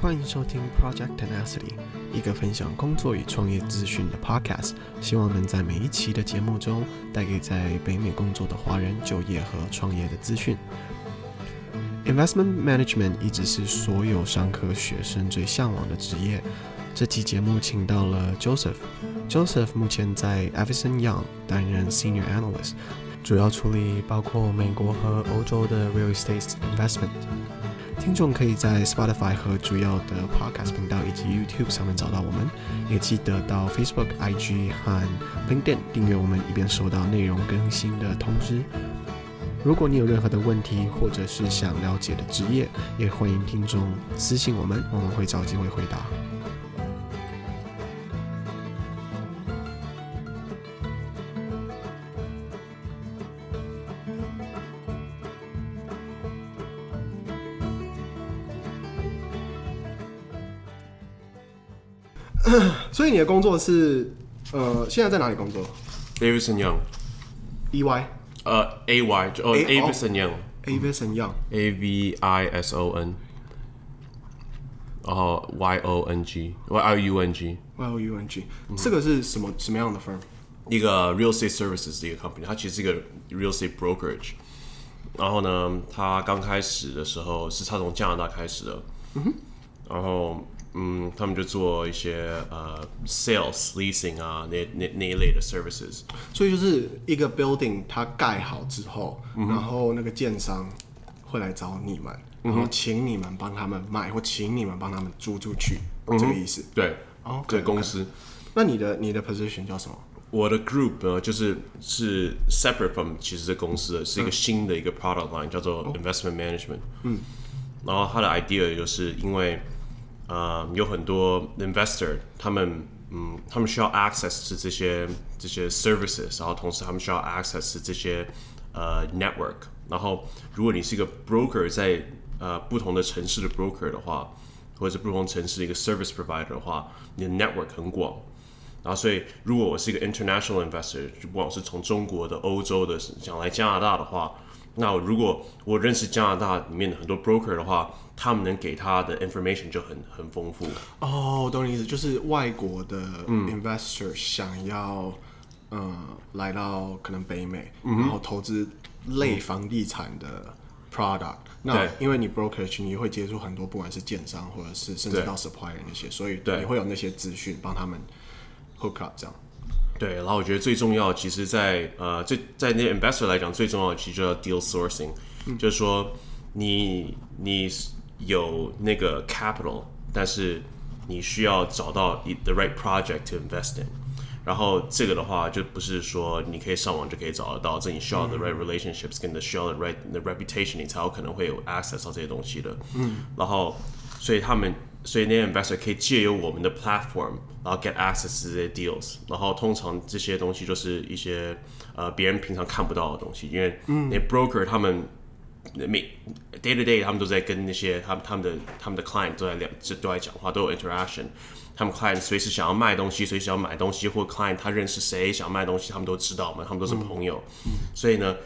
欢迎收听 Project Tenacity，一个分享工作与创业资讯的 podcast。希望能在每一期的节目中，带给在北美工作的华人就业和创业的资讯。Investment Management 一直是所有商科学生最向往的职业。这期节目请到了 Joseph。Joseph 目前在 Avison Young 担任 Senior Analyst，主要处理包括美国和欧洲的 Real Estate Investment。听众可以在 Spotify 和主要的 Podcast 频道以及 YouTube 上面找到我们，也记得到 Facebook、IG 和 LinkedIn 订阅我们，以便收到内容更新的通知。如果你有任何的问题，或者是想了解的职业，也欢迎听众私信我们，我们会找机会回答。以你的工作是，呃，现在在哪里工作 Davidson Young，E Y，呃，A Y，哦，Avison Young，Avison Young，A V I S O N，然后 Y O N G，Y O U N G，Y O U N G，这个是什么什么样的 firm？一个 real estate services 的一个 company，它其实是一个 real estate brokerage。然后呢，它刚开始的时候是它从加拿大开始的，然后。嗯，他们就做一些呃，sales leasing 啊，那那那一类的 services。所以就是一个 building 它盖好之后，嗯、然后那个建商会来找你们，嗯、然后请你们帮他们卖，或请你们帮他们租出去，嗯、这个意思。对，哦，对，公司。那你的你的 position 叫什么？我的 group 呢，就是是 separate from 其实这公司的，是一个新的一个 product line，、嗯、叫做 investment management。嗯。然后它的 idea 就是因为。呃，有很多 investor，他们嗯，他们需要 access to 这些这些 services，然后同时他们需要 access 是这些呃 network。然后，如果你是一个 broker，在呃不同的城市的 broker 的话，或者是不同城市的一个 service provider 的话，你的 network 很广。然后，所以如果我是一个 international investor，就不管是从中国的、欧洲的想来加拿大的话，那如果我认识加拿大里面的很多 broker 的话，他们能给他的 information 就很很丰富。哦，懂你意思，就是外国的 investor 想要，嗯、呃，来到可能北美，嗯、然后投资类房地产的 product、嗯。那因为你 brokerage，你会接触很多，不管是建商或者是甚至到 supplier 那些，所以你会有那些资讯帮他们 hook up 这样。对，然后我觉得最重要，其实在，在呃，最在那 investor 来讲，最重要的其实就叫 deal sourcing，、嗯、就是说你你。有那个 capital，但是你需要找到 the right project to invest in。然后这个的话，就不是说你可以上网就可以找得到，这你需要 the right relationships，跟 the 需要 the right the reputation，你才有可能会有 access 到这些东西的。嗯。然后，所以他们，所以那些 investor 可以借由我们的 platform，然后 get access to 这些 deals。然后通常这些东西就是一些呃别人平常看不到的东西，因为那 broker 他们。每 day to day，他们都在跟那些他们他们的他们的 client 都在聊，这都在讲话，都有 interaction。他们 client 随时想要卖东西，随时要买东西，或 client 他认识谁想要卖东西，他们都知道嘛，他们都是朋友。嗯、所以呢，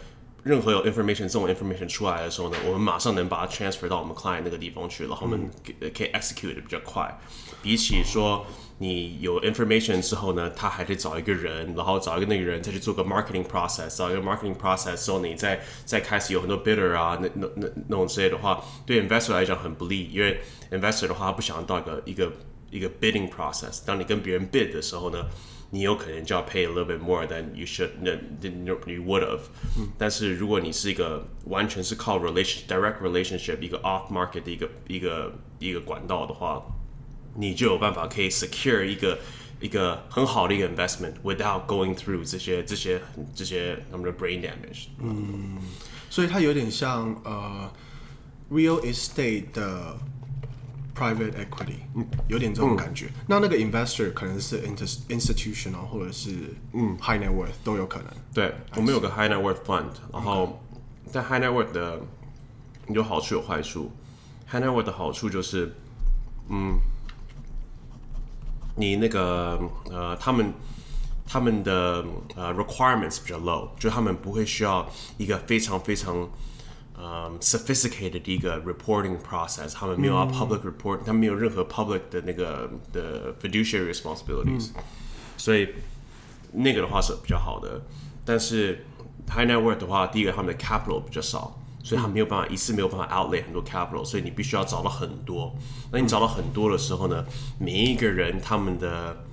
任何有 information 这种 information 出来的时候呢，我们马上能把它 transfer 到我们 client 那个地方去，然后我们可以 execute 的比较快，比起说。你有 information 之后呢，他还得找一个人，然后找一个那个人再去做个 marketing process，找一个 marketing process 之后，你再再开始有很多 bidder 啊，那那那那种之类的话，对 investor 来讲很不利，因为 investor 的话他不想到一个一个一个 bidding process。当你跟别人 bid 的时候呢，你有可能就要 pay a little bit more than you should than you would have。嗯。但是如果你是一个完全是靠 relation direct relationship 一个 off market 的一个一个一个管道的话。你就有办法可以 secure 一个一个很好的一个 investment without going through 这些这些这些他们的 brain damage。嗯，所以它有点像呃 real estate 的 Private equity，嗯，有点这种感觉。嗯、那那个 investor 可能是 institutional 或者是嗯 high net worth 都有可能。对，我们有个 high net worth fund，然后在 high net worth 的有好处有坏处。high net worth 的好处就是嗯。你那个呃，他们他们的呃 requirements 比较 low，就他们不会需要一个非常非常呃 sophisticated 的一个 reporting process，他们没有要 public report，、嗯、他们没有任何 public 的那个的 fiduciary responsibilities，、嗯、所以那个的话是比较好的。但是 high net worth 的话，第一个他们的 capital 比较少，所以他没有办法、嗯、一次没有办法 outlay 很多 capital，所以你必须要找到很多。那你找到很多的时候呢，每一个人他们的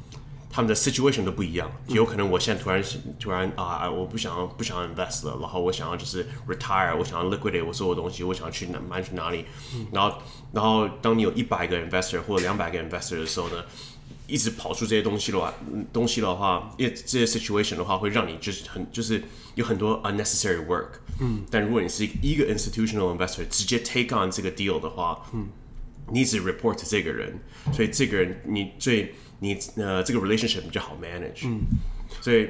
他们的 situation 都不一样，有可能我现在突然突然啊，我不想要不想要 invest 了，然后我想要就是 retire，我想要 liquidate 我所有东西，我想要去哪买去哪里，然后然后当你有一百个 investor 或者两百个 investor 的时候呢，一直跑出这些东西的话，东西的话，因为这些 situation 的话会让你就是很就是有很多 unnecessary work，嗯，但如果你是一个 institutional investor 直接 take on 这个 deal 的话，嗯，你只 report 这个人，所以这个人你最你呃，这个 relationship 比较好 manage，嗯，所以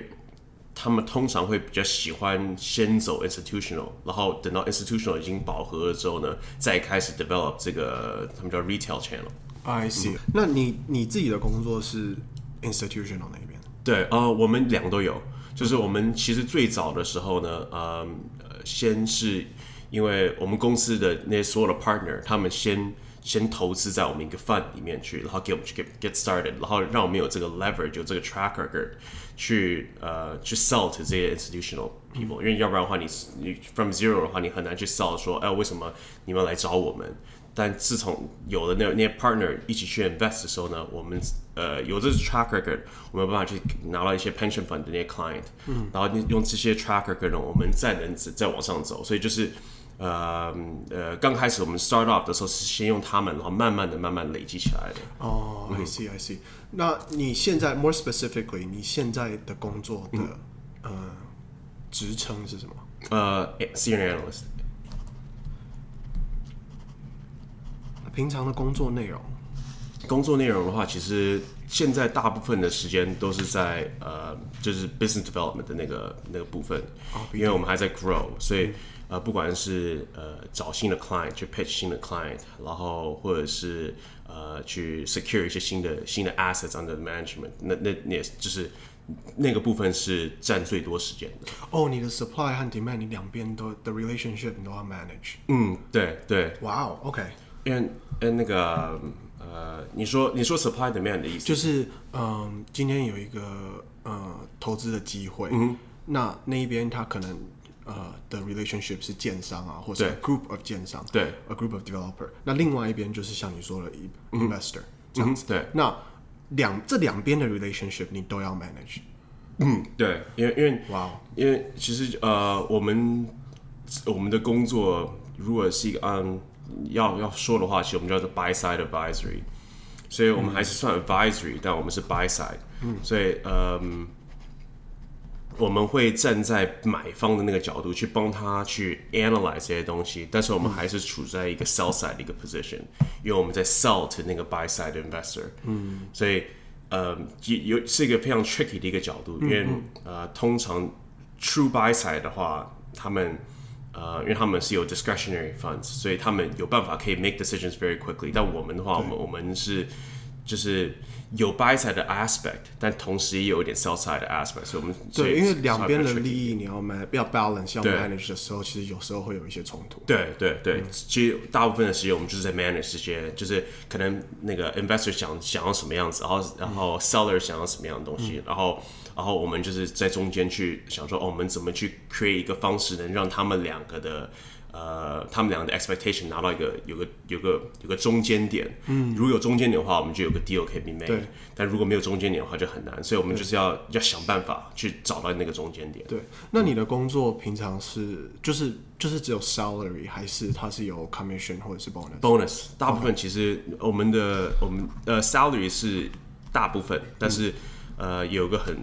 他们通常会比较喜欢先走 institutional，然后等到 institutional 已经饱和了之后呢，再开始 develop 这个他们叫 retail channel。I see、嗯。那你你自己的工作是 institutional 那边？对，呃，我们两个都有。就是我们其实最早的时候呢，呃，先是因为我们公司的那些所有的 partner，他们先。先投资在我们一个 fund 里面去，然后给我们去 get get started，然后让我们有这个 leverage，有这个 track record，去呃去 sell to 这些 institutional people，、嗯、因为要不然的话你，你你 from zero 的话，你很难去 sell 说，哎，为什么你们来找我们？但自从有了那那些 partner 一起去 invest 的时候呢，我们呃有这个 track record，我们有办法去拿到一些 pension fund 的那些 client，、嗯、然后用这些 track record 呢，我们再能再往上走，所以就是。呃呃，刚开始我们 start up 的时候是先用他们，然后慢慢的、慢慢累积起来的。哦、oh,，I see, I see。那你现在 more specifically，你现在的工作的、嗯、呃职称是什么？呃、uh,，senior analyst。平常的工作内容？工作内容的话，其实现在大部分的时间都是在呃，就是 business development 的那个那个部分，oh, 因为我们还在 grow，所以。呃，不管是呃找新的 client 去 pitch 新的 client，然后或者是呃去 secure 一些新的新的 assets under management，那那那就是那个部分是占最多时间的。哦，你的 supply 和 demand，你两边都 the relationship 你都要 manage。嗯，对对。哇哦，OK。因为因为那个呃，你说你说 supply demand 的意思就是嗯、呃，今天有一个呃投资的机会，嗯，那那一边他可能。呃的 relationship 是建商啊，或者 group of 建商，对，a group of developer。那另外一边就是像你说的 investor、嗯、这样子。嗯、对，那两这两边的 relationship 你都要 manage。嗯，对，因为因为哇，因为其实呃，我们我们的工作如果是一个嗯要要说的话，其实我们叫做 buy side advisory，所以我们还是算 advisory，、嗯、但我们是 buy side。嗯，所以呃。我们会站在买方的那个角度去帮他去 analyze 这些东西，但是我们还是处在一个 sell side 的一个 position，因为我们在 sell to 那个 buy side investor。嗯，所以呃，有有是一个非常 tricky 的一个角度，因为呃，通常 true buy side 的话，他们呃，因为他们是有 discretionary funds，所以他们有办法可以 make decisions very quickly。但我们的话，我们我们是就是。有 buy side 的 aspect，但同时也有一点 sell side 的 aspect，所以我们对，因为两边的利益你要 man 要 balance 要 manage 的时候，其实有时候会有一些冲突。对对对，嗯，其实大部分的时间我们就是在 manage 这些，就是可能那个 investor 想想要什么样子，然后然后 seller 想要什么样的东西，嗯，然后然后我们就是在中间去想说，哦，我们怎么去 create 一个方式，能让他们两个的。呃，他们两个的 expectation 拿到一个有个有个有个中间点，嗯，如果有中间点的话，我们就有个 deal 可以 be made。对，但如果没有中间点的话，就很难，所以我们就是要要想办法去找到那个中间点。对，那你的工作平常是就是就是只有 salary，还是它是有 commission 或者是 bonus？bonus 大部分其实我们的.我们呃 salary 是大部分，但是。嗯呃，有个很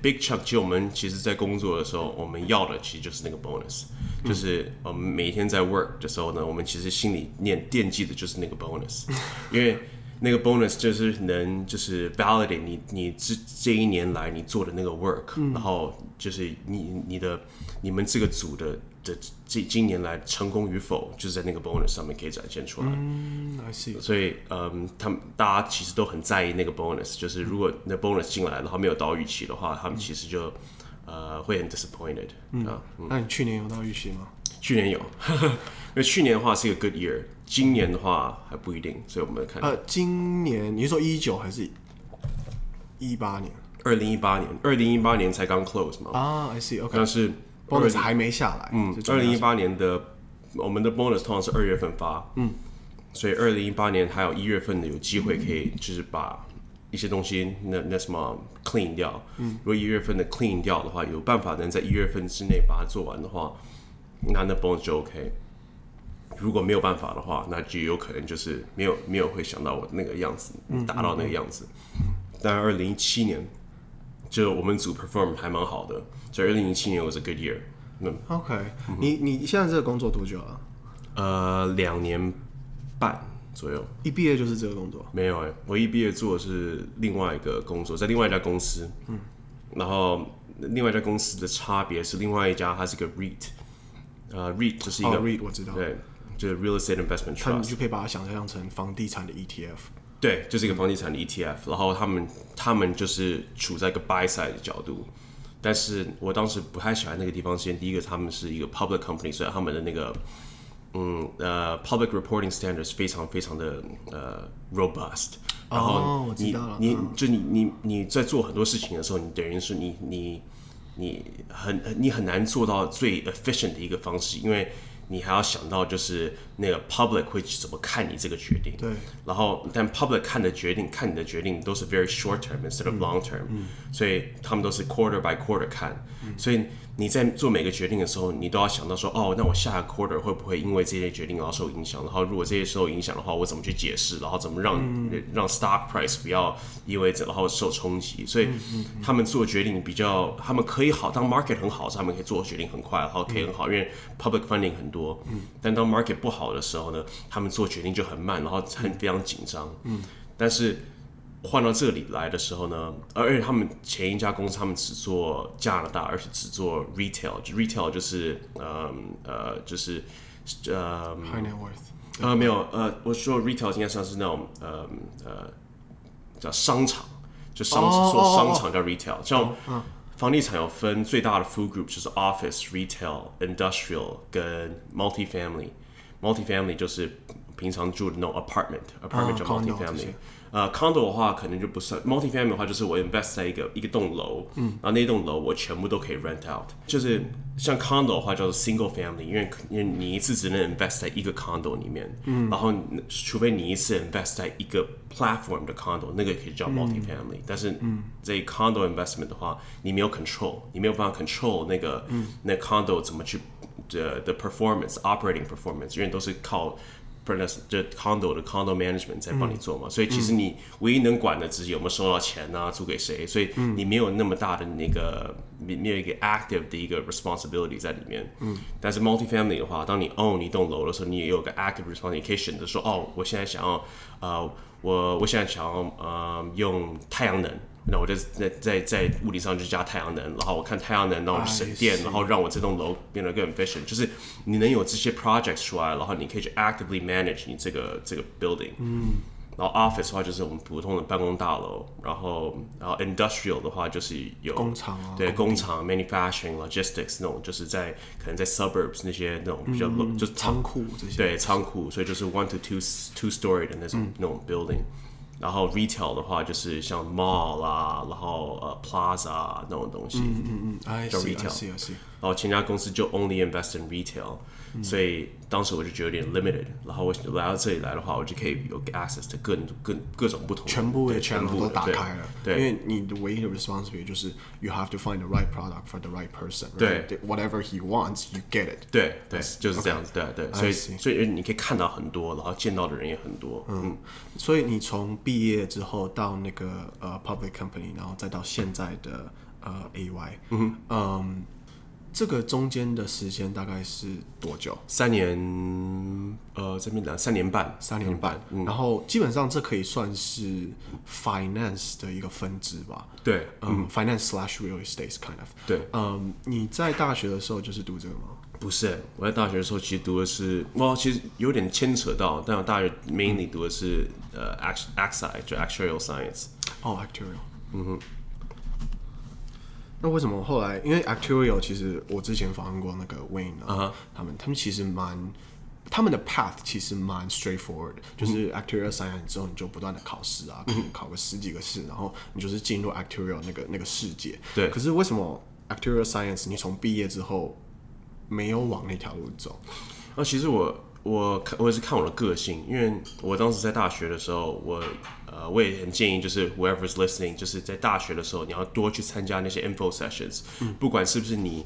big chunk，其实我们其实，在工作的时候，我们要的其实就是那个 bonus，、嗯、就是我们每一天在 work 的时候呢，我们其实心里念惦记的就是那个 bonus，因为那个 bonus 就是能就是 validate 你你这这一年来你做的那个 work，、嗯、然后就是你你的你们这个组的的这今年来成功与否，就是在那个 bonus 上面可以展现出来。嗯，I see。所以嗯，他们大家其实都很在意那个 bonus，就是如果那 bonus 进来然后没有到预期的话，他们其实就、嗯、呃会很 disappointed。嗯，嗯，那你去年有到预期吗？去年有，因为去年的话是一个 good year，今年的话还不一定，所以我们看。呃，今年你是说一九还是一八年？二零一八年，二零一八年才刚 close 嘛。啊，I see，OK。但是 bonus 还没下来。嗯，二零一八年的我们的 bonus 通常是二月份发。嗯。所以二零一八年还有一月份的有机会可以，就是把一些东西那那什么 clean 掉。嗯。如果一月份的 clean 掉的话，有办法能在一月份之内把它做完的话。那那 bonus 就 OK，如果没有办法的话，那就有可能就是没有没有会想到我那个样子，达到那个样子。但二零一七年，就我们组 perform 还蛮好的，所以二零一七年 was a good year。嗯，OK，你你现在这个工作多久了？呃，两年半左右。一毕业就是这个工作？没有哎、欸，我一毕业做的是另外一个工作，在另外一家公司。嗯，然后另外一家公司的差别是，另外一家它是个 REIT。呃、uh,，REIT 就是一个、oh,，REIT 我知道，对，就是 Real Estate Investment Trust，你就可以把它想象成房地产的 ETF，对，就是一个房地产的 ETF，、嗯、然后他们他们就是处在一个 buy side 的角度，但是我当时不太喜欢那个地方，先第一个他们是一个 public company，所以他们的那个嗯呃、uh, public reporting standards 非常非常的呃、uh, robust，然后你、oh, 你就你你你在做很多事情的时候，你等于是你你。你很你很难做到最 efficient 的一个方式，因为你还要想到就是那个 public 会怎么看你这个决定。对。然后，但 public 看的决定，看你的决定都是 very short term instead of long term，嗯。所以他们都是 quarter by quarter 看。嗯。所以你在做每个决定的时候，你都要想到说，哦，那我下个 quarter 会不会因为这些决定而受影响？然后如果这些受影响的话，我怎么去解释？然后怎么让、嗯、让 stock price 不要意味着然后受冲击？所以他们做决定比较，他们可以好，当 market 很好，他们可以做决定很快，然后可以很好，因为 public funding 很多。嗯。但当 market 不好的时候呢，他们做决定就很慢，然后很非常紧张。嗯。但是。换到这里来的时候呢，而且他们前一家公司他们只做加拿大，而且只做 retail，就 retail 就是呃呃就是呃 high net worth 呃没有呃我说 retail 应该算是那种呃呃叫商场，就商做、oh, 商场叫 retail，像、oh, oh. 房地产有分最大的 food group 就是 office retail industrial 跟 multifamily，multifamily 就是平常住的那种 apartment，apartment、oh, 叫 multifamily。呃、uh,，condo 的话可能就不算，multifamily 的话就是我 invest 在一个一个栋楼，嗯，然后那栋楼我全部都可以 rent out，就是像 condo 的话叫做 single family，因为因为你一次只能 invest 在一个 condo 里面，嗯，然后除非你一次 invest 在一个 platform 的 condo，那个可以叫 multifamily，、嗯、但是这 condo investment 的话，你没有 control，你没有办法 control 那个、嗯、那 condo 怎么去的的 performance，operating performance，因为都是靠。 就 condo 的 condo management 在帮你做嘛，嗯、所以其实你唯一能管的只是有没有收到钱啊，租给谁，所以你没有那么大的那个，没有一个 active 的一个 responsibility 在里面。嗯，但是 multifamily 的话，当你 own 一栋楼的时候，你也有个 active responsibility，你可以选择说，哦，我现在想要，呃，我我现在想要，呃，用太阳能。那我就在在在屋顶上就加太阳能，然后我看太阳能，然后省电，然后让我这栋楼变得更 efficient。就是你能有这些 projects 出来，然后你可以去 actively manage 你这个这个 building。嗯。然后 office 的话就是我们普通的办公大楼，然后然后 industrial 的话就是有工厂啊，对工厂 manufacturing logistics 那种就是在可能在 suburbs 那些那种比较 low、嗯、就是仓库这些。对仓库，所以就是 one to two two story 的那种、嗯、那种 building。然后 retail 的话就是像 mall 啦，然后呃 plaza 那种东西，嗯嗯嗯，叫 retail。然后前家公司就 only invest in retail。所以当时我就觉得有点 limited，然后我来到这里来的话，我就可以有 access to 各各各种不同的全部的全部都打开了。对，因为你的唯一的 responsibility 就是 you have to find the right product for the right person。对，whatever he wants, you get it。对对，就是这样子。对对，所以所以你可以看到很多，然后见到的人也很多。嗯，所以你从毕业之后到那个呃 public company，然后再到现在的呃 AY，嗯嗯。这个中间的时间大概是多久？三年，呃，这边讲三年半，三年半。嗯、然后基本上这可以算是 finance 的一个分支吧？对，嗯，嗯，finance slash real estate kind of。对，嗯，你在大学的时候就是读这个吗？不是，我在大学的时候其实读的是，哇，其实有点牵扯到，但我大学 mainly 读的是、嗯、呃 act actuarial 就 actuarial science。哦，actuarial。嗯哼。那为什么后来？因为 Actuarial 其实我之前访问过那个 Wayne 啊、uh -huh.，他们他们其实蛮他们的 path 其实蛮 straightforward，、嗯、就是 Actuarial Science 之后你就不断的考试啊，可能考个十几个试，然后你就是进入 Actuarial 那个那个世界。对。可是为什么 Actuarial Science 你从毕业之后没有往那条路走？啊，其实我我看我也是看我的个性，因为我当时在大学的时候我。呃，我也很建议，就是 whoever is listening，就是在大学的时候，你要多去参加那些 info sessions，嗯，不管是不是你，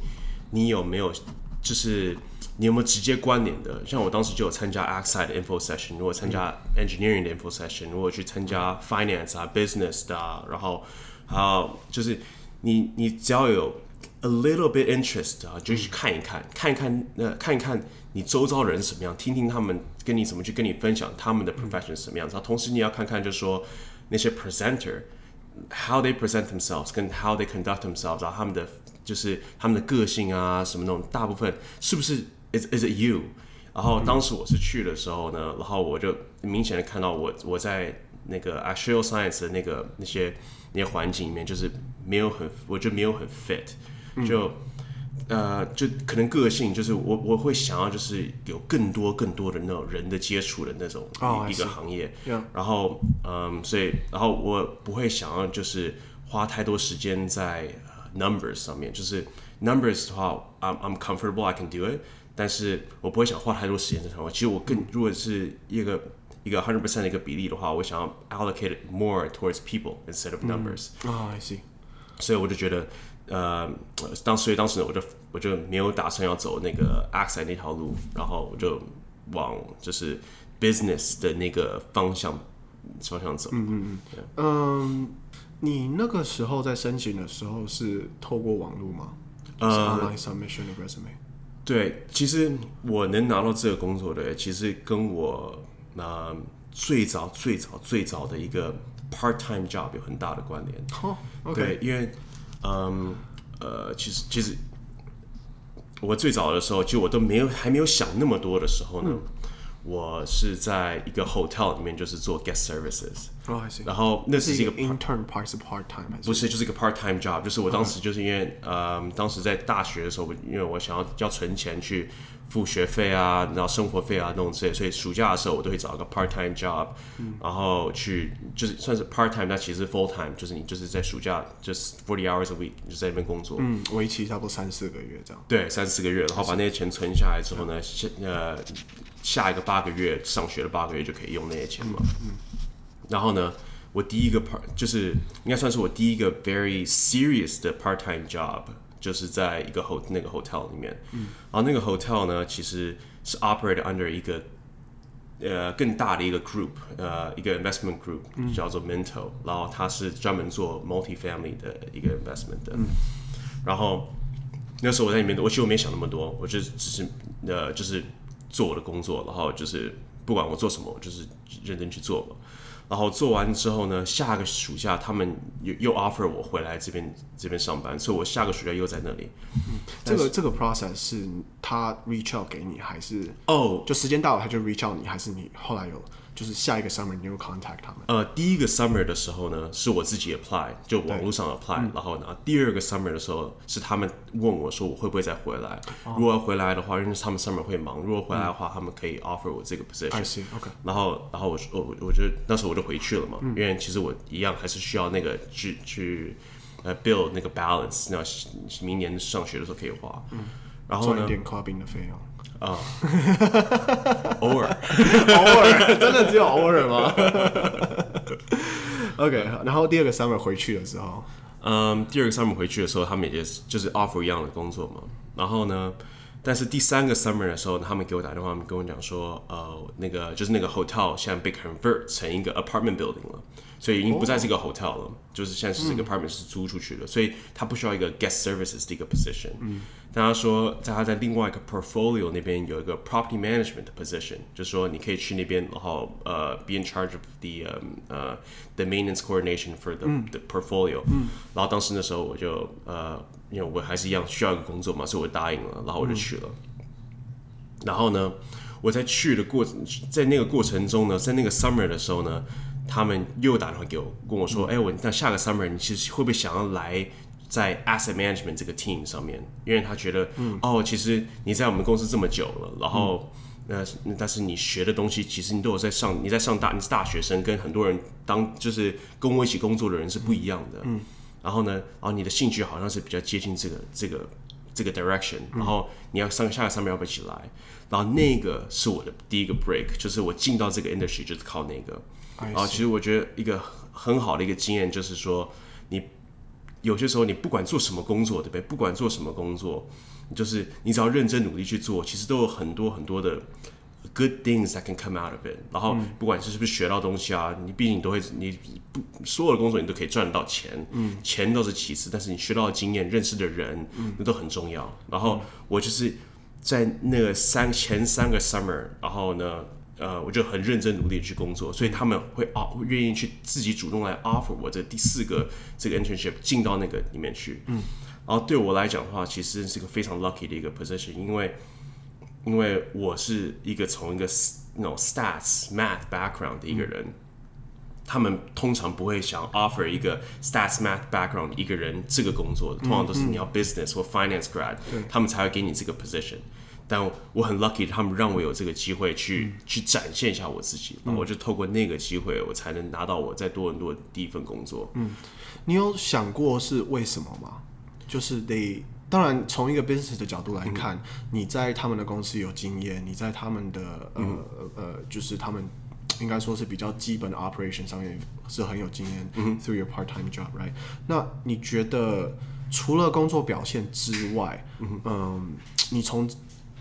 你有没有，就是你有没有直接关联的。像我当时就有参加 Access 的 info session，如果参加 engineering 的 info session，如果去参加 finance 啊，business 的啊，然后还有就是你你只要有 a little bit interest 啊，就去看一看，看一看，呃，看一看。你周遭人什么样？听听他们跟你怎么去跟你分享他们的 profession 是什么样子。然后同时你要看看，就是说那些 presenter how they present themselves，跟 how they conduct themselves，然后他们的就是他们的个性啊什么那种，大部分是不是 is is it you？然后当时我是去的时候呢，然后我就明显的看到我我在那个 actuarial science 的那个那些那些环境里面，就是没有很，我觉得没有很 fit，就。呃，就可能个性就是我我会想要就是有更多更多的那种人的接触的那种一个行业，oh, 然后嗯，所以然后我不会想要就是花太多时间在 numbers 上面，就是 numbers 的话，I'm I'm comfortable I can do it，但是我不会想花太多时间在上面。其实我更如果是一个一个 hundred percent 的一个比例的话，我想要 allocate more towards people instead of numbers。啊，I see。所以我就觉得。呃，当所以当时呢，我就我就没有打算要走那个 access 那条路，然后我就往就是 business 的那个方向方向走。嗯嗯嗯。嗯，你那个时候在申请的时候是透过网络吗？呃，online submission of resume。对，其实我能拿到这个工作的，其实跟我那、呃、最早最早最早的一个 part time job 有很大的关联。对，因为。嗯，呃，其实其实我最早的时候，就我都没有还没有想那么多的时候呢，嗯、我是在一个 hotel 里面，就是做 guest services。哦，然后那是一个 intern part 是 part time 还是？不是，就是一个 part time job。就是我当时就是因为，呃、嗯，当时在大学的时候，因为我想要要存钱去。付学费啊，然后生活费啊那种之类，所以暑假的时候我都会找一个 part time job，、嗯、然后去就是算是 part time，但其实 full time，就是你就是在暑假就是 forty hours a week，你就在那边工作，嗯，为期差不多三四个月这样。对，三四个月，然后把那些钱存下来之后呢，下呃下一个八个月上学的八个月就可以用那些钱嘛。嗯。然后呢，我第一个 part 就是应该算是我第一个 very serious 的 part time job。就是在一个 hotel 那个 hotel 里面，嗯，然后那个 hotel 呢，其实是 operate under 一个呃更大的一个 group，呃一个 investment group，嗯，叫做 Minto，然后它是专门做 multi-family 的一个 investment 的，嗯，然后那时候我在里面，我其实我没想那么多，我就只是呃就是做我的工作，然后就是不管我做什么，我就是认真去做嘛。然后做完之后呢，下个暑假他们又又 offer 我回来这边这边上班，所以我下个暑假又在那里。嗯，这个这个 process 是他 reach out 给你，还是哦，oh, 就时间到了他就 reach out 你，还是你后来有？就是下一个 summer 你有 contact 他们？呃，第一个 summer 的时候呢，是我自己 apply，就网络上 apply，嗯、然后呢，第二个 summer 的时候是他们问我说我会不会再回来？哦、如果要回来的话，因为他们 summer 会忙，如果回来的话，嗯、他们可以 offer 我这个 position。I see, okay. 然后，然后我我我觉得那时候我就回去了嘛，嗯、因为其实我一样还是需要那个去去呃 build 那个 balance，那明年上学的时候可以花。嗯。然后呢？赚一点 clubbing 的费用。啊，偶尔，偶尔，真的只有偶尔吗？OK，然后第二个 summer 回去的时候，嗯，第二个 summer 回去的时候，他们也是就是 offer 一样的工作嘛。然后呢，但是第三个 summer 的时候，他们给我打电话，他们跟我讲说，呃，那个就是那个 hotel 现在被 convert 成一个 apartment building 了， 所以已经不再是一个 hotel 了，就是现在是这个 apartment 是租出去的，所以他不需要一个 guest services 的一个 position。嗯，但他说在他在另外一个 portfolio 那边有一个 property management position，就是说你可以去那边，然后呃 be in charge of the 呃 the maintenance coordination for the the portfolio。嗯，然后当时那时候我就呃， 因为我还是一样需要一个工作嘛，所以我答应了，然后我就去了。然后呢，我在去的过程，在那个过程中呢，在那个 summer 的时候呢。他们又打电话给我，跟我说：“哎、欸，我那下个 summer 你其实会不会想要来在 asset management 这个 team 上面？因为他觉得，嗯、哦，其实你在我们公司这么久了，然后那、嗯、但是你学的东西，其实你都有在上，你在上大，你是大学生，跟很多人当就是跟我一起工作的人是不一样的。嗯，然后呢，然后你的兴趣好像是比较接近这个这个这个 direction，然后你要上下个 summer 要不要一起来？然后那个是我的第一个 break，就是我进到这个 industry 就是靠那个。”啊，其实我觉得一个很好的一个经验就是说，你有些时候你不管做什么工作，对不对？不管做什么工作，就是你只要认真努力去做，其实都有很多很多的 good things that can come out of it。然后不管是是不是学到东西啊，你毕竟你都会，你不所有的工作你都可以赚得到钱，嗯，钱都是其次，但是你学到的经验、认识的人，嗯，那都很重要。然后我就是在那个三前三个 summer，然后呢。呃，我就很认真努力去工作，所以他们会啊，会愿意去自己主动来 offer 我这第四个这个 internship 进到那个里面去。嗯，然后对我来讲的话，其实是一个非常 lucky 的一个 position，因为因为我是一个从一个那种 stats math background 的一个人，嗯，他们通常不会想 offer 一个 stats math background 一个人这个工作的，通常都是你要 business 或 finance grad，嗯，他们才会给你这个 position。但我很 lucky，他们让我有这个机会去、嗯、去展现一下我自己，然后我就透过那个机会，我才能拿到我在多伦多的第一份工作。嗯，你有想过是为什么吗？就是得，当然从一个 business 的角度来看，嗯、你在他们的公司有经验，你在他们的呃、嗯、呃，就是他们 应该说是比较基本的 operation 上面是很有经验。嗯，through your part-time job，right？那你觉得除了工作表现之外，嗯，呃、你从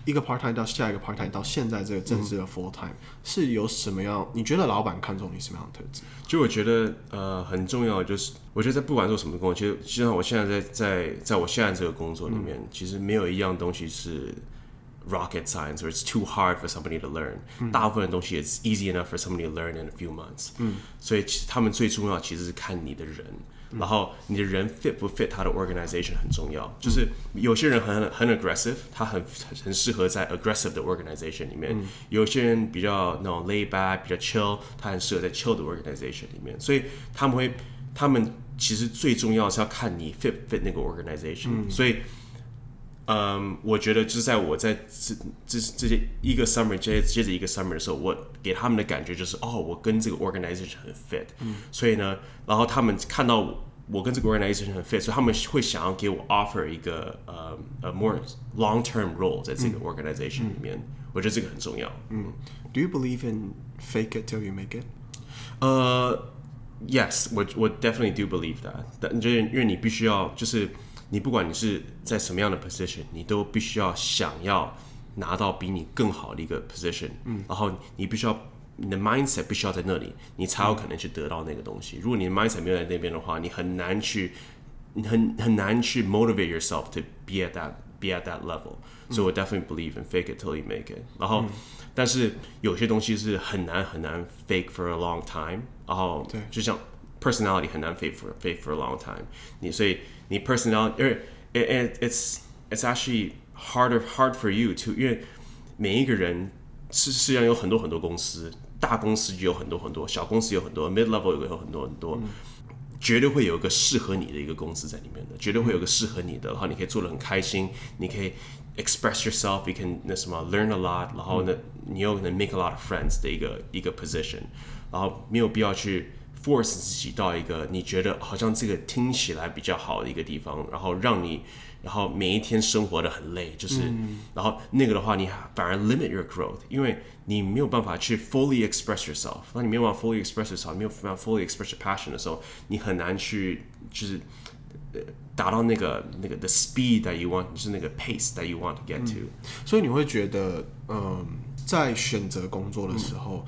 一个 part time 到下一个 part time 到现在这个正式的 full time，嗯、是有什么样？你觉得老板看中你什么样的特质？就我觉得呃很重要，就是我觉得在不管做什么工作，其实就像我现在在在在我现在这个工作里面，嗯、其实没有一样东西是 rocket science or it's too hard for somebody to learn、嗯。大部分的东西 it's easy enough for somebody to learn in a few months。嗯，所以其实他们最重要其实是看你的人。然后你的人 fit 不 fit 他的 organization 很重要，就是有些人很很 aggressive，他很很适合在 aggressive 的 organization 里面；有些人比较那种 laid back，比较 chill，他很适合在 chill 的 organization 里面。所以他们会，他们其实最重要是要看你 fit 不 fit 那个 organization。所以，嗯，我觉得就是在我在这这这些一个 summer 接接着一个 summer 的时候，我给他们的感觉就是哦，我跟这个 organization 很 fit。所以呢，然后他们看到我。我跟这个 organization 很 fit，所以他们会想要给我 offer 一个呃呃 more long term role 在这个 organization 里面，嗯、我觉得这个很重要。嗯，Do you believe in fake it till you make it？呃、uh,，Yes，我我 definitely do believe that。但就是因为你必须要，就是 你不管你是在什么样的 position，你都必须要想要拿到比你更好的一个 position。嗯，然后你必须要。你的 mindset 必须要在那里，你才有可能去得到那个东西。如果你的 mindset 没有在那边的话，你很难去，你很很难去 motivate yourself to be at that be at that level。所以我 definitely believe in fake it till you make it。然后，但是有些东西是很难很难 fake for a long time。然后，对，就像 personality 很难 fake for fake for a long time。你所以你 personality，因为 it it's it's actually harder hard for you to，因为每一个人是实际上有很多很多公司。大公司就有很多很多，小公司有很多，mid level 有有很多很多，嗯、绝对会有一个适合你的一个公司在里面的，绝对会有个适合你的，然后你可以做的很开心，你可以 express yourself，you can 那什么 learn a lot，然后呢，你又能 make a lot of friends 的一个一个 position，然后没有必要去 force 自己到一个你觉得好像这个听起来比较好的一个地方，然后让你。然后每一天生活的很累，就是，嗯、然后那个的话，你反而 limit your growth，因为你没有办法去 fully express yourself。当你没有办法 fully express yourself，没有办法 fully express your passion 的时候，你很难去就是达到那个那个 the speed that you want，就是那个 pace that you want to get to。嗯、所以你会觉得，嗯，在选择工作的时候，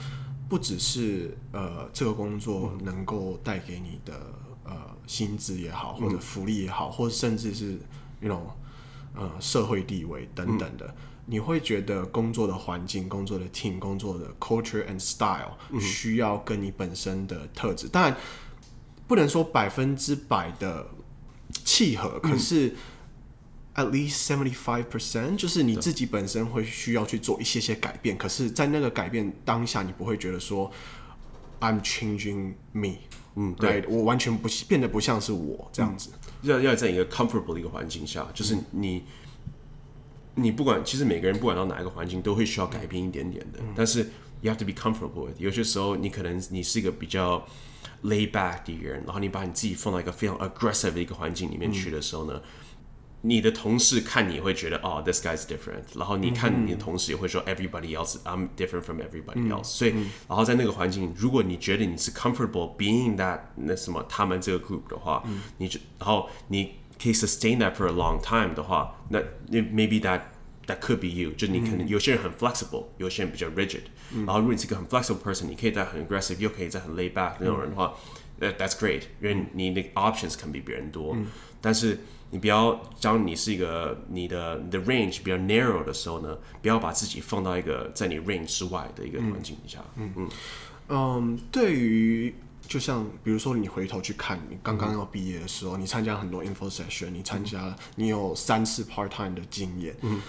不只是呃这个工作能够带给你的呃薪资也好，或者福利也好，嗯、或者甚至是那种呃社会地位等等的。嗯。你会觉得工作的环境、工作的 team、工作的 culture and style 需要跟你本身的特质，当然不能说百分之百的契合，可是 at least seventy five percent 就是你自己本身会需要去做一些些改变。可是，在那个改变当下，你不会觉得说 I'm changing me，嗯，对，我完全不变得不像是我这样子。要要在一个 comfortable 的一个环境下，就是你。你不管，其实每个人不管到哪一个环境，都会需要改变一点点的。嗯、但是 you have to be comfortable with。有些时候，你可能你是一个比较 laid back 的人，然后你把你自己放到一个非常 aggressive 的一个环境里面去的时候呢，嗯、你的同事看你会觉得哦，this guy's different。然后你看你的同事也会说 everybody else I'm different from everybody else。嗯、所以，然后在那个环境，如果你觉得你是 comfortable being that 那什么他们这个 group 的话，嗯、你就然后你。可以 sustain that for a long time 的话，那 maybe that that could be you。就你可能有些人很 flexible，有些人比较 rigid。然后如果你是一个很 flexible person，你可以在很 aggressive，又可以在很 laid back 那种人的话，that that's great，因为你的 options 可能比别人多。 但是你不要当你是一个你的你的 range 比较 narrow 的时候呢，不要把自己放到一个在你 range 之外的一个环境底下。嗯嗯嗯，对于。就像比如说，你回头去看你刚刚要毕业的时候，嗯、你参加很多 info session，你参加，你有三次 part time 的经验。嗯，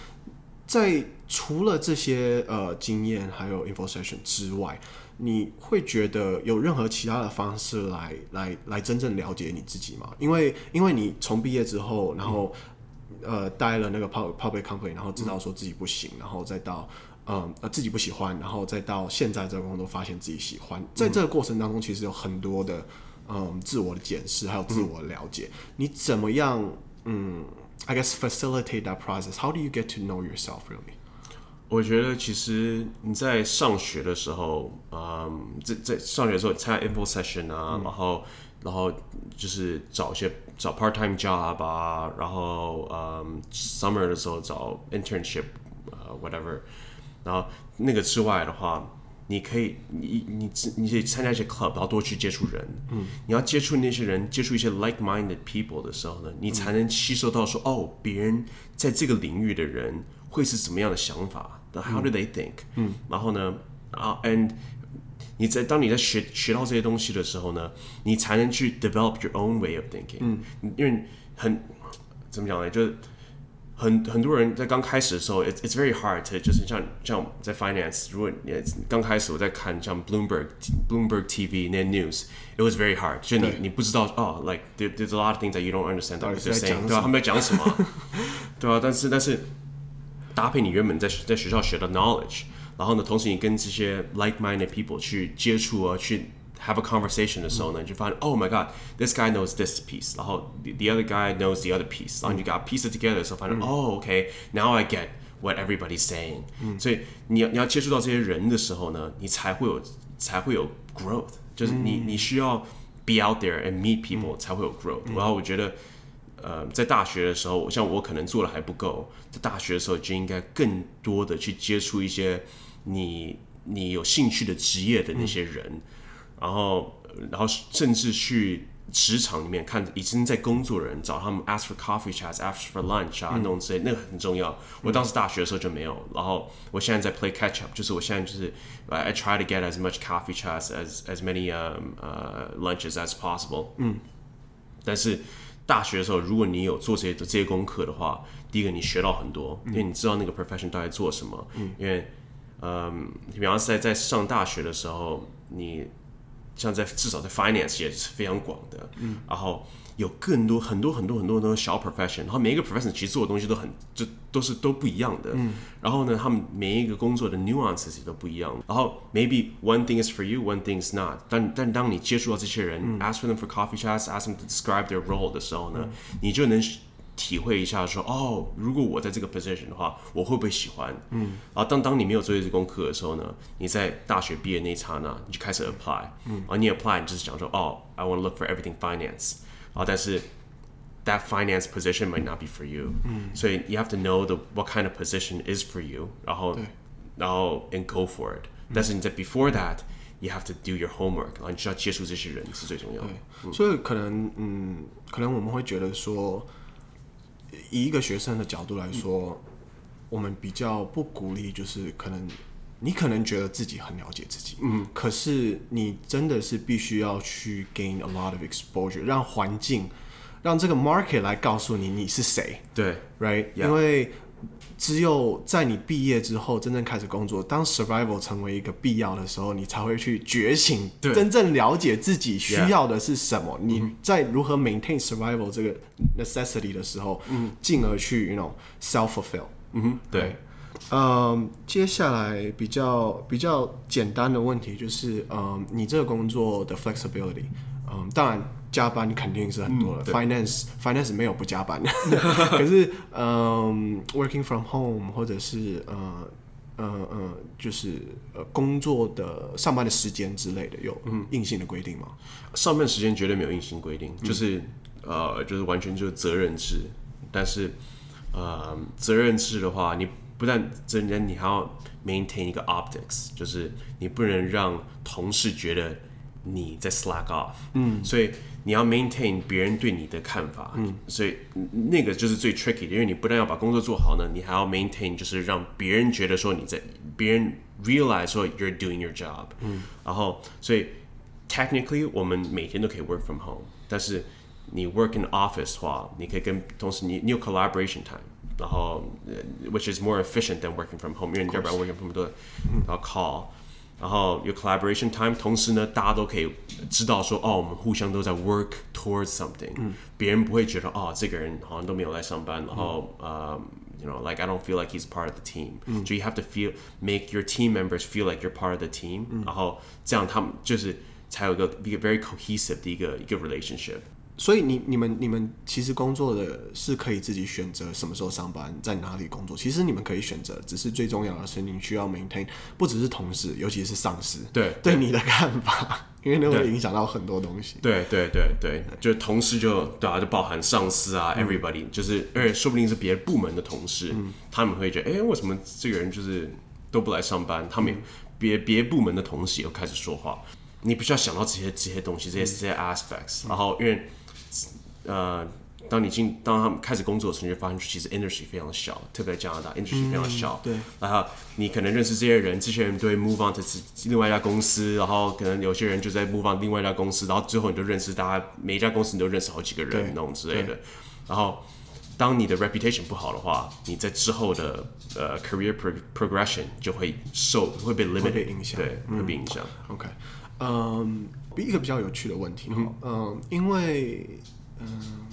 在除了这些呃经验还有 info session 之外，你会觉得有任何其他的方式来来来真正了解你自己吗？因为因为你从毕业之后，然后、嗯、呃待了那个 public company，然后知道说自己不行，然后再到。嗯，呃，自己不喜欢，然后再到现在这个工作，发现自己喜欢，在这个过程当中，其实有很多的嗯自我的检视，还有自我的了解。嗯、你怎么样？嗯，I guess facilitate that process. How do you get to know yourself really? 我觉得其实你在上学的时候，嗯，在在上学的时候参加 info session 啊，嗯、然后然后就是找一些找 part time job 啊，然后嗯 summer 的时候找 internship，呃，whatever。然后那个之外的话，你可以你你你去参加一些 club，然后多去接触人。嗯，你要接触那些人，接触一些 like-minded people 的时候呢，你才能吸收到说，嗯、哦，别人在这个领域的人会是什么样的想法。嗯、How do they think？嗯，然后呢，啊，and 你在当你在学学到这些东西的时候呢，你才能去 develop your own way of thinking。嗯，因为很怎么讲呢，就是。很很多人在刚开始的时候，it's it's very hard to 就是像像在 finance，如果你刚开始我在看像 Bloomberg Bloomberg TV 那 news，it was very hard，就你你不知道哦，like there, there's a lot of things that you don't understand what they're saying，对吧？他们在讲什么？对啊？但是但是搭配你原本在在学校学的 knowledge，然后呢，同时你跟这些 like-minded people 去接触啊，去。have a conversation 的时候呢，你就发现，Oh my God，this guy knows this piece，然后 the the other guy knows the other piece，然后你 got piece it together 的时候，发现，Oh OK，now I get what everybody's saying。所以你要你要接触到这些人的时候呢，你才会有才会有 growth，就是你你需要 be out there and meet people 才会有 growth。然后我觉得， 呃，在大学的时候，像我可能做的还不够，在大学的时候就应该更多的去接触一些你你有兴趣的职业的那些人。然后，然后甚至去职场里面看已经在工作的人，找他们 ask for coffee chats，ask for lunch 啊，那种之类，那个很重要。我当时大学的时候就没有，然后我现在在 play catch up，就是我现在就是 I try to get as much coffee chats as as many um uh lunches as possible。嗯。但是大学的时候，如果你有做这些这些功课的话，第一个你学到很多，因为你知道那个 profession 到底做什么。嗯。因为，嗯，比方说在在上大学的时候，你。像在至少在 finance 也是非常广的，嗯，然后有更多很多很多很多很多小 profession，然后每一个 profession 其实做的东西都很就都是都不一样的，嗯，然后呢，他们每一个工作的 nuances 也都不一样，然后 maybe one thing is for you，one thing is not，但但当你接触到这些人，嗯，ask for them for coffee chats，ask them to describe their role 的时候呢，嗯，你就能。体会一下说，哦，如果我在这个 position 的话，我会不会喜欢？嗯，然后当当你没有做这些功课的时候呢，你在大学毕业那一刹那，你就开始 apply，嗯，然后你 apply，你就是讲说，哦，I want to look for everything finance，然后但是 that finance position might not be for you，嗯，所以 you have to know the what kind of position is for you，然后对然后 and go for it，但是你在 before that。 you have to do your homework，然后你需要接触这些人是最重要的。对，所以可能嗯，可能我们会觉得说，以一个学生的角度来说，嗯、我们比较不鼓励，就是可能 你可能觉得自己很了解自己，嗯，可是你真的是必须要去 gain a lot of exposure，让环境，让这个 market 来告诉你你是谁，对，right，Yeah. 因为。只有在你毕业之后，真正开始工作，当 survival 成为一个必要的时候，你才会去觉醒，真正了解自己需要的是什么。你在如何 maintain survival 这个 necessity 的时候，嗯，进而去 you know self fulfill。嗯哼，对。嗯，接下来比较比较简单的问题就是，嗯，你这个工作的 flexibility，嗯，当然。加班肯定是很多了，嗯，finance finance 没有不加班。的，可是嗯，working from home 或者是呃呃呃，就是呃工作的上班的时间之类的，有硬性的规定吗？上班时间绝对没有硬性规定，就是，嗯，呃就是完全就是责任制，但是呃责任制的话，你不但责任，你还要 maintain 一个 optics，就是你不能让同事觉得你在 slack off，嗯，所以。你要 maintain 别人对你的看法，嗯，所以那个就是最 tricky 的，因为你不但要把工作做好呢，你还要 maintain 就是让别人觉得说你在，别人 realize 说 you're doing your job，嗯，然后所以 technically 我们每天都可以 work from home，但是你 work in office 的话，你可以跟同时你你有 collaboration time， 然后 which is more efficient than working from home，因为你要不然 working from home 都要 call。然后有 collaboration time，同时呢，大家都可以知道说，哦，我们互相都在 work towards something，嗯，别人不会觉得，哦，这个人好像都没有来上班，然后，呃，you know，like I don't feel like he's part of the team，嗯，就 you have to feel make your team members feel like you're part of the team，嗯，然后这样他们就是才有一个一个 very cohesive 的一个一个 relationship。 所以你你们你们其实工作的是可以自己选择什么时候上班，在哪里工作。其实你们可以选择，只是最重要的是你需要 maintain，不只是同事，尤其是上司对对你的看法，因为那会影响到很多东西。对对对对，就同事就对啊，就包含上司啊，everybody，嗯，就是而且说不定是别的部门的同事，嗯，他们会觉得，哎，为什么这个人就是都不来上班？他们别别部门的同事又开始说话，你必须要想到这些这些东西，这些这些 aspects，然后因为。呃，当你进，当他们开始工作的时候，你就发现其实 industry 非常小，特别在加拿大，industry 非常小。对。然后你可能认识这些人，这些人都会 move on to 另外一家公司，然后可能有些人就在 move on 另外一家公司，然后最后你就认识大家，每一家公司你都认识好几个人那种之类的。然后，当你的 reputation 不好的话，你在之后的呃 career progression 就会受会被 limit 被影响，对，会被影响。OK，嗯，一个比较有趣的问题哈，嗯，因为。嗯，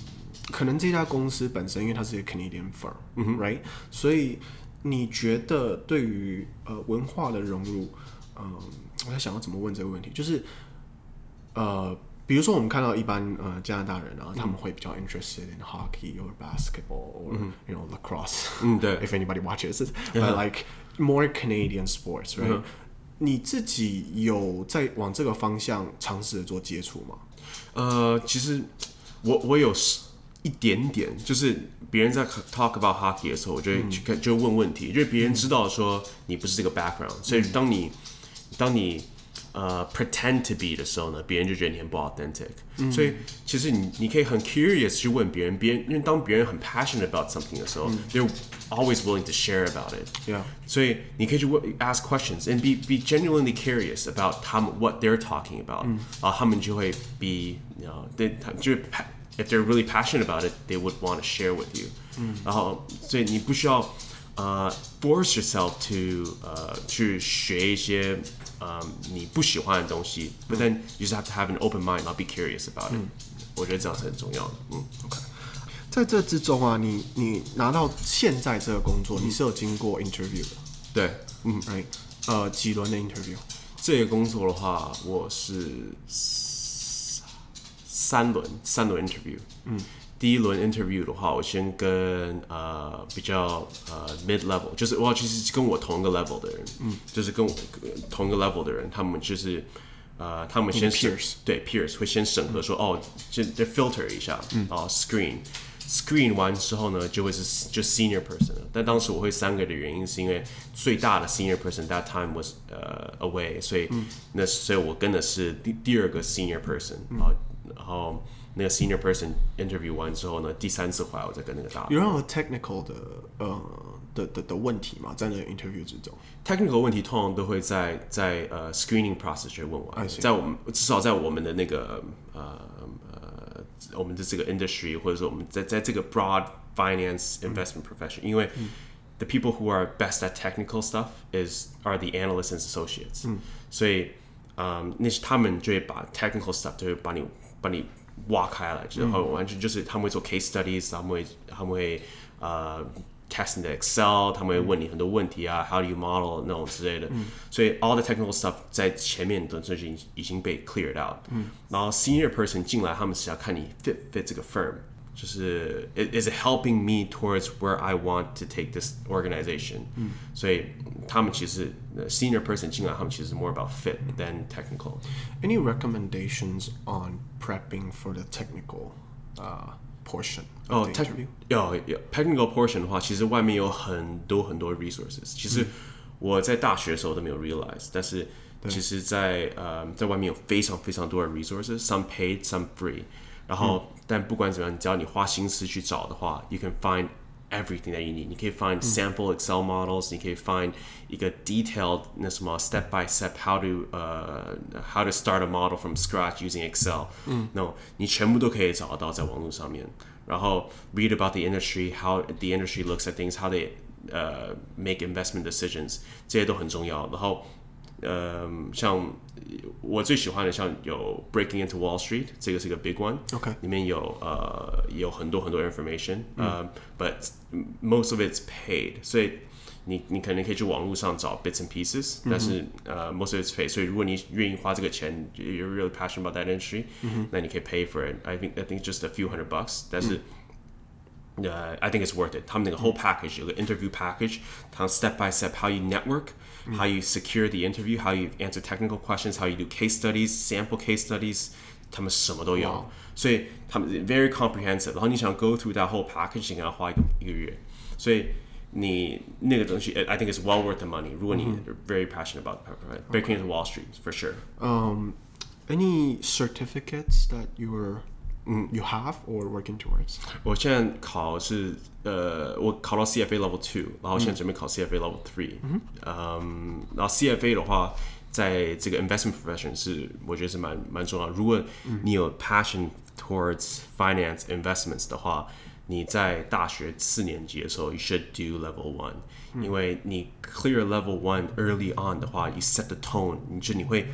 可能这家公司本身，因为它是一个 Canadian firm，嗯，right，所以你觉得对于呃文化的融入，嗯，我在想要怎么问这个问题，就是呃，比如说我们看到一般呃加拿大人啊，他们会比较 interested in hockey or basketball or you know lacrosse，嗯，对，if anybody watches it，but like more Canadian sports，right？你自己有在往这个方向尝试着做接触吗？呃，其实。我我有一点点就是别人在 talk about hockey 的时候我就会去看就问问题因为别人知道说你不是这个 background 所以当你当你 pretend to be 的时候呢别人就觉得你很不 authentic 所以其实你你可以很 curious 去问别人别人因为当别人很 passionate about something 的时候就 always willing to share about it。Yeah。所以你可以去问 ask questions and be be genuinely curious about 他们 what they're talking about，然后他们就会 be you know they 就 if they're really passionate about it, they would want to share with you。嗯，然后所以你不需要呃、uh, force yourself to 呃、uh, 去学一些呃、um, 你不喜欢的东西，but then you just have to have an open mind, not be curious about it。嗯，我觉得这样是很重要的。嗯，OK， 在这之中啊，你你拿到现在这个工作，你是有经过 interview 的？对，嗯，right，呃，几轮的 interview？这个工作的话，我是。三轮三轮 interview，嗯，第一轮 interview 的话，我先跟呃比较呃 mid level，就是哇其实跟我同一个 level 的人，嗯，就是跟我同一个 level 的人，他们就是呃他们先 peers 对 peers 会先审核说、嗯、哦，就就 filter 一下，嗯，啊 screen， screen 完之后呢，就会是就 senior person。但当时我会三个的原因，是因为最大的 senior person that time was 呃、uh, away，所以、嗯、那所以我跟的是第第二个 senior person 啊、嗯，然后那个 senior person interview 完之后呢，第三次回来我再跟那个大。有任何 technical 的呃 的的的问题吗？在那个 interview 之中，technical 问题通常都会在在呃、uh, screening process 就问完，在我们至少在我们的那个呃。我们的这个 industry，或者说我们在在这个 broad finance investment profession，、嗯、因为 the people who are best at technical stuff is are the analysts and associates，、嗯、所以，嗯，那是他们就会把 technical stuff 就会把你把你挖开来，之后完全就是他们会做 case studies，他们会他们会呃。 Test 你的 Excel，他们会问你很多问题啊、嗯、，How do you model 那种之类的，嗯、所以 all the technical stuff 在前面的就已经已经被 cleared out，、嗯、然后 senior person 进来，他们是要看你 fit fit 这个 firm，就是 is it helping me towards where I want to take this organization，、嗯、所以他们其实 senior person 进来，他们其实 more about fit than technical。Any recommendations on prepping for the technical？啊、uh,。 portion 哦、oh,，tech 有有 technical portion 的话，其实外面有很多很多 resources。其实我在大学的时候都没有 realize，但是其实在呃在外面有非常非常多的 resources，some paid, some free。然后、嗯、但不管怎么样，只要你花心思去找的话，you can find。 everything that you need，你可以 find sample Excel models，、嗯、你可以 find 一个 detailed 那什么 step by step how to 呃、uh, how to start a model from scratch using Excel，嗯，no，你全部都可以找得到在网络上面。然后 read about the industry，how the industry looks at things，how they 呃、uh, make investment decisions，这些都很重要。然后 呃，像我最喜欢的，像有 Breaking into Wall Street，这个是一个 big one，OK，、okay. 里面有呃有很多很多 information，呃、嗯 uh,，but most of it's paid，所以你你可能可以去网络上找 bits and pieces，、嗯、但是呃、uh, most of it's paid，所以如果你愿意花这个钱，you're really passionate about that industry，、嗯、那你可以 pay for it。I think I think just a few hundred bucks，但是。嗯呃、uh,，I think it's worth it。他们那个 whole package 有个 interview package，他们 step by step how you network，how you secure the interview，how you answer technical questions，how you do case studies，sample case studies，他们什么都有。Wow. 所以他们 very comprehensive。然后你想 go through that whole package，你可能要花一个一个月。所以你那个东西，I think it's well worth the money。如果你 very passionate about breaking into Wall Street for sure。Um, any certificates that you were 嗯，you have or working towards？我现在考是呃，我考到 CFA Level Two，然后现在准备考 CFA Level Three。嗯，嗯，然后 CFA 的话，在这个 investment profession 是我觉得是蛮蛮重要。如果你有 passion towards finance investments 的话，你在大学四年级的时候，you should do Level One，嗯，因为你 clear Level One early on 的话，you set the tone，你就你会，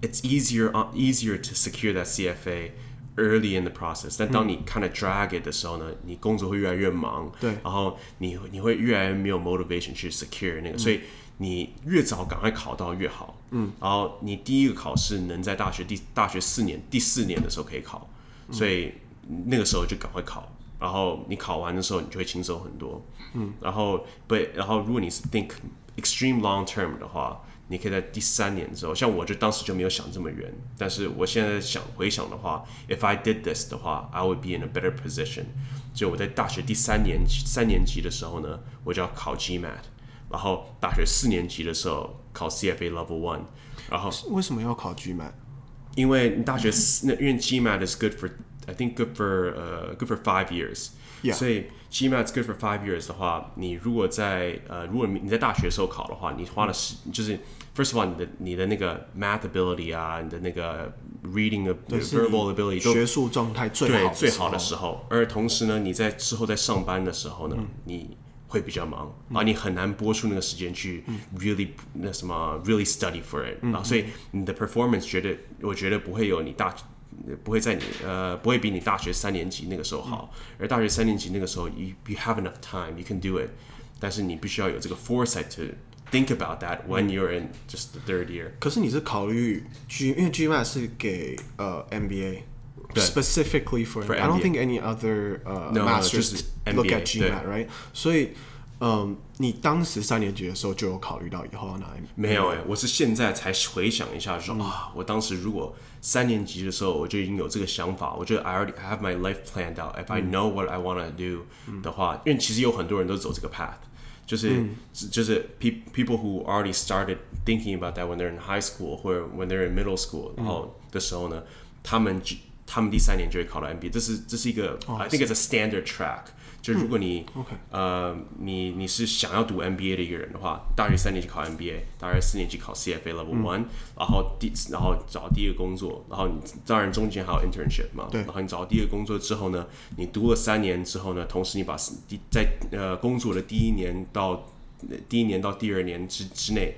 it's easier easier to secure that CFA。 Early in the process，但当你 kind of drag it 的时候呢，嗯、你工作会越来越忙，对，然后你你会越来越没有 motivation 去 secure 那个，嗯、所以你越早赶快考到越好，嗯，然后你第一个考试能在大学第大学四年第四年的时候可以考，所以那个时候就赶快考，然后你考完的时候你就会轻松很多，嗯，然后 but 然后如果你是 think extreme long term 的话。你可以在第三年之后，像我就当时就没有想这么远，但是我现在想回想的话，if I did this 的话，I would be in a better position。就我在大学第三年三年级的时候呢，我就要考 GMAT，然后大学四年级的时候考 CFA Level One，然后为什么要考 GMAT？因为大学那因为 GMAT is good for I think good for 呃、uh, good for five years。Yeah. 所以 GMAT is good for five years 的话，你如果在呃，如果你在大学时候考的话，你花了时就是 first of all 你的你的那个 math ability 啊，你的那个 reading 的 verbal ability 学术状态最好对最好的时候，而同时呢，你在之后在上班的时候呢，嗯、你会比较忙、嗯、啊，你很难拨出那个时间去 really、嗯、那什么 really study for it、嗯、啊，所以你的 performance 绝对我觉得不会有你大。不会在你呃，不会比你大学三年级那个时候好。嗯、而大学三年级那个时候，you you have enough time, you can do it。但是你必须要有这个 foresight to think about that when you're in just the third year。可是你是考虑 G，因为 GMAT 是给呃 MBA，specifically for, for MBA. I don't think any other 呃、uh, no, masters no, look at GMAT，right？所以 嗯，你当时三年级的时候就有考虑到以后要拿 MBA？没有哎、欸，我是现在才回想一下说，啊，我当时如果三年级的时候我就已经有这个想法，我觉得 I already have my life planned out、嗯。If I know what I want to do 的话、嗯，因为其实有很多人都走这个 path，就是、嗯、就是 people who already started thinking about that when they're in high school 或者 when they're in middle school，然后的时候呢，他们就他们第三年就会考到 MBA，这是这是一个、哦、I think it's a standard track。就如果你、嗯 okay. 呃你你是想要读 MBA 的一个人的话，大学三年级考 MBA，大学四年级考 CFA Level One，、嗯、然后第然后找第一个工作，然后你当然中间还有 internship 嘛，对，然后你找第一个工作之后呢，你读了三年之后呢，同时你把第在呃工作的第一年到第一年到第二年之之内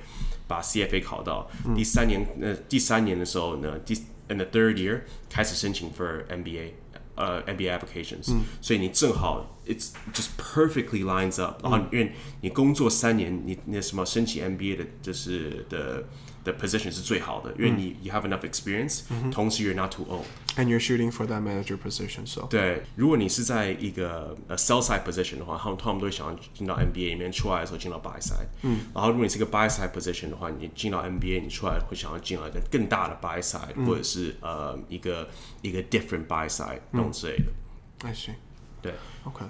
把 CFA 考到，嗯、第三年呃第三年的时候呢，第 in the third year 开始申请 for MBA。呃、uh,，MBA applications，、嗯、所以你正好 ，it's just perfectly lines up、嗯。然后因为你工作三年，你那什么申请 MBA 的，就是的。的 position 是最好的，因为你、嗯、you have enough experience，、嗯、同时 you're not too old，and you're shooting for that manager position。So 对，如果你是在一个呃 sell side position 的话，他们他们都会想要进到 MBA 里面，出来的时候进到 buy side。嗯，然后如果你是一个 buy side position 的话，你进到 MBA，你出来会想要进来一个更大的 buy side，、嗯、或者是呃一个一个 different buy side 那种之类的。I see。对，OK。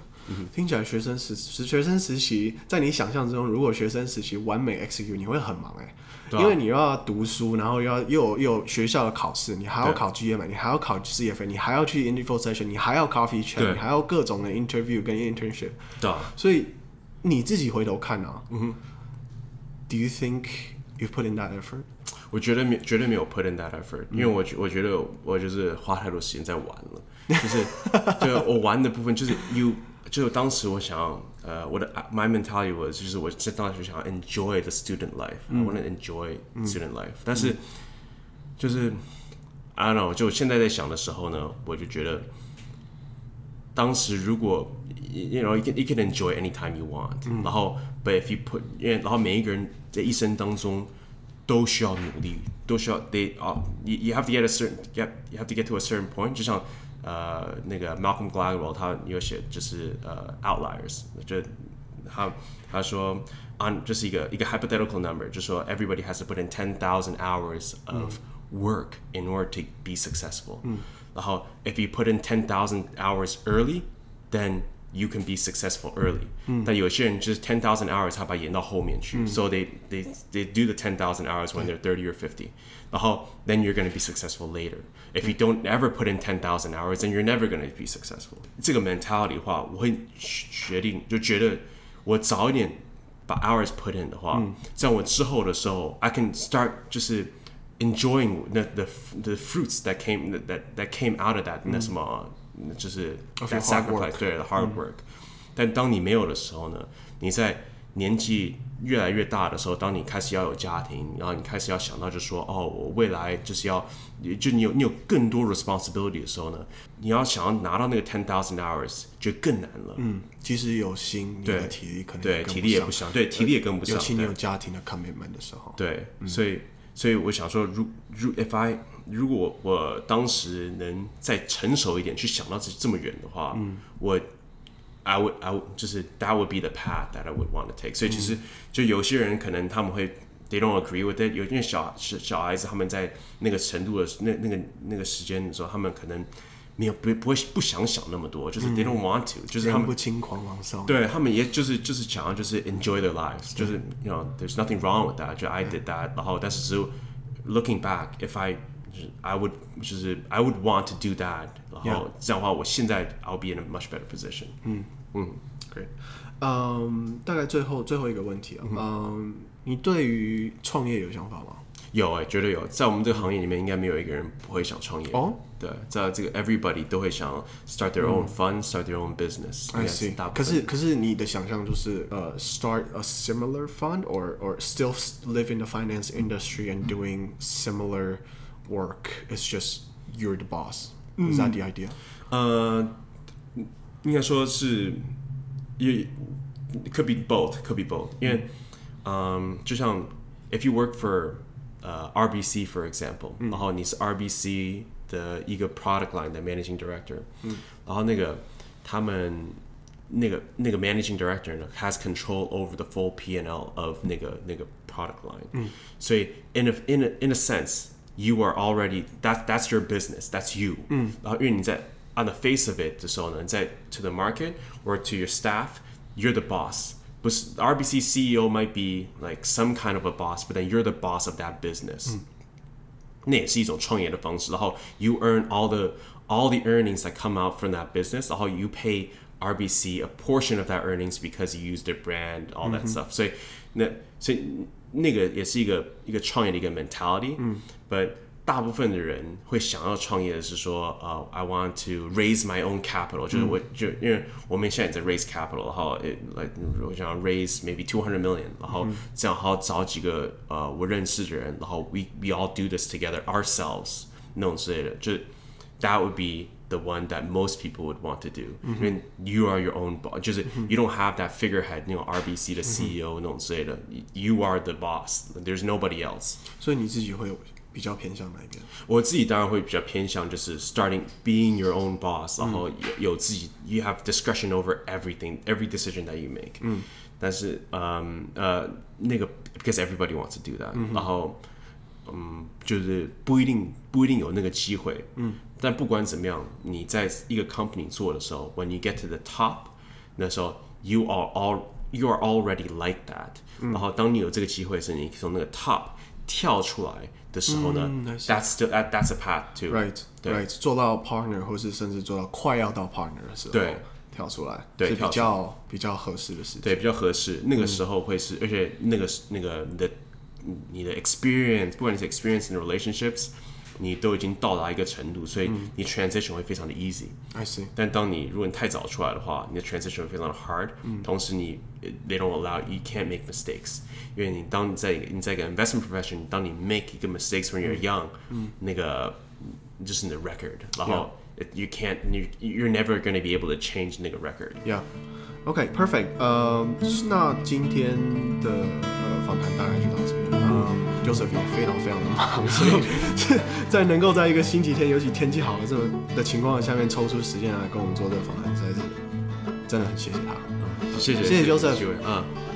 听起来学生实实学生实习，在你想象之中，如果学生实习完美 execute，你会很忙哎、欸啊，因为你又要读书，然后又要又有又有学校的考试，你还要考 GMA，你还要考 CFA，你还要去 info session，你还要 coffee chat，你还要各种的 interview 跟 internship，对、啊，所以你自己回头看啊，嗯哼，Do you think you put in that effort？我觉得没绝对没有 put in that effort，、嗯、因为我我觉得我就是花太多时间在玩了，就是就我玩的部分就是 you。就当时我想要，呃，我的 my mentality was 就是我在当时想要 enjoy the student life，我、嗯、want to enjoy student life、嗯。但是就是 I don't know，就现在在想的时候呢，我就觉得当时如果 you know you can you can enjoy anytime you want，、嗯、然后 but if you put 因为然后每一个人在一生当中都需要努力，都需要 they 啊、uh,，you you have to get a certain get you have to get to a certain point，就像。 呃，那个 Malcolm Gladwell 他有写就是呃 outliers，就他他说 on 就是一个一个 hypothetical number，就说 everybody has to put in ten thousand hours of work in order to be successful。嗯。然后 if you put in ten thousand hours early，then you can be successful early。嗯。但有些人就是 ten thousand hours，他把它延到后面去、嗯、，so they they they do the ten thousand hours when they're thirty or fifty。然后 then you're going to be successful later。If you don't ever put in ten thousand hours, then you're never going to be successful。这个 mentality 的话，我会决定就觉得我早一点把 hours put in 的话，嗯、在我之后的时候，I can start 就是 enjoying the the the fruits that came that that came out of that、嗯、那什么 就是 sacrifice 对 the hard work、嗯。但当你没有的时候呢，你在年纪越来越大的时候，当你开始要有家庭，然后你开始要想到就说哦，我未来就是要，就你有你有更多 responsibility 的时候呢，你要想要拿到那个 ten thousand hours 就更难了。嗯，其实有心，你的体力可能对体力也不行，对体力也跟不上。尤其你有家庭的 commitment 的时候。对，嗯、所以所以我想说，如如 if I 如果我当时能再成熟一点去想到这这么远的话，嗯，我。I would, I would 就是 that would be the path that I would want to take。所以其实就有些人可能他们会 they don't agree with it。有因为小小小孩子他们在那个程度的那那个那个时间的时候，他们可能没有不不会不想想那么多，就是 they don't want to，、嗯、就是他们不轻狂妄上。对他们也就是就是想要就是 enjoy their lives，就是 you know there's nothing wrong with that。就 I did that，然后但是只有 looking back，if I I would 就是 I would want to do that，然后这样的话，我现在 I'll be in a much better position。嗯嗯，Great。嗯，大概最后最后一个问题啊，嗯，你对于创业有想法吗？有哎、欸，绝对有。在我们这个行业里面，应该没有一个人不会想创业。哦，对，在这个 everybody 都会想 start their own fund，start、嗯、their own business。I see。可是可是你的想象就是呃、uh,，start a similar fund，or or still live in the finance industry and doing similar work. It's just you're the boss. Is that the idea？呃、uh,，应该说是，也 could be both，could be both。因为，嗯，就像 if you work for 呃、uh, RBC for example，、嗯、然后你是 RBC 的一个 product line 的 managing director，、嗯、然后那个他们 那个那个 managing director 呢，has control over the full P&L of 那个那个 product line。嗯，所以 in a in a in a sense you are already that that's your business that's you。嗯，然后因为你在 on the face of it 的时候呢，在 to the market or to your staff you're the boss。不是 RBC CEO might be like some kind of a boss, but then you're the boss of that business。那也是一种创业的方式。然后 you earn all the all the earnings that come out from that business，然后 you pay RBC a portion of that earnings because you use their brand, all that stuff。所以那所以 那个也是一个一个创业的一个 mentality。嗯，but 大部分的人会想要创业的是说，呃、uh,，I want to raise my own capital，、嗯、就是我就因为我们现在在 raise capital，然后 it, like 我想 raise maybe two hundred million，然后这样好找几个呃、uh, 我认识的人，然后 we we all do this together ourselves 那种之类的，就 that would be the one that most people would want to do，因为、嗯、you are your own boss，就是 you don't have that figurehead 那种 RBC 的 CEO、嗯、那种之类的，you are the boss，there's nobody else，所以你自己会有。比较偏向哪一边？我自己当然会比较偏向就是 starting being your own boss，、嗯、然后有有自己 you have discretion over everything every decision that you make。嗯，但是嗯呃那个 because everybody wants to do that，、嗯、然后嗯就是不一定不一定有那个机会。嗯， 但不管怎么样，你在一个 company 做的时候，when you get to the top，那时候 you are all you are already like that、嗯。然后当你有这个机会时，你从那个 top 跳出来。的时候呢、嗯、，that's still that that's a path to right 对 right 做到 partner 或是甚至做到快要到 partner 的时候，对，跳出来，对，是比较比较合适的事情，对，比较合适。那个时候会是，嗯、而且那个那个你的你的 experience，不管你是 experience in relationships。 你都已经到达一个程度，所以你 transition 会非常的 easy。I see。但当你如果你太早出来的话，你的 transition 会非常的 hard。同时你 they don't allow you can't make mistakes，因为你当你在你在一个 investment profession，当你 make 一个 mistakes when you're young，那个就是你的 record，然后 you can't you you're never going to be able to change 那个 record。Yeah。OK，perfect。呃，那今天的呃访谈大概就到这边。嗯。 Joseph 也非常非常的忙，所以 在能够在一个星期天，尤其天气好的这么的情况下面，抽出时间来跟我们做这个访谈，实在是真的很谢谢他。谢谢，谢谢 Joseph。嗯。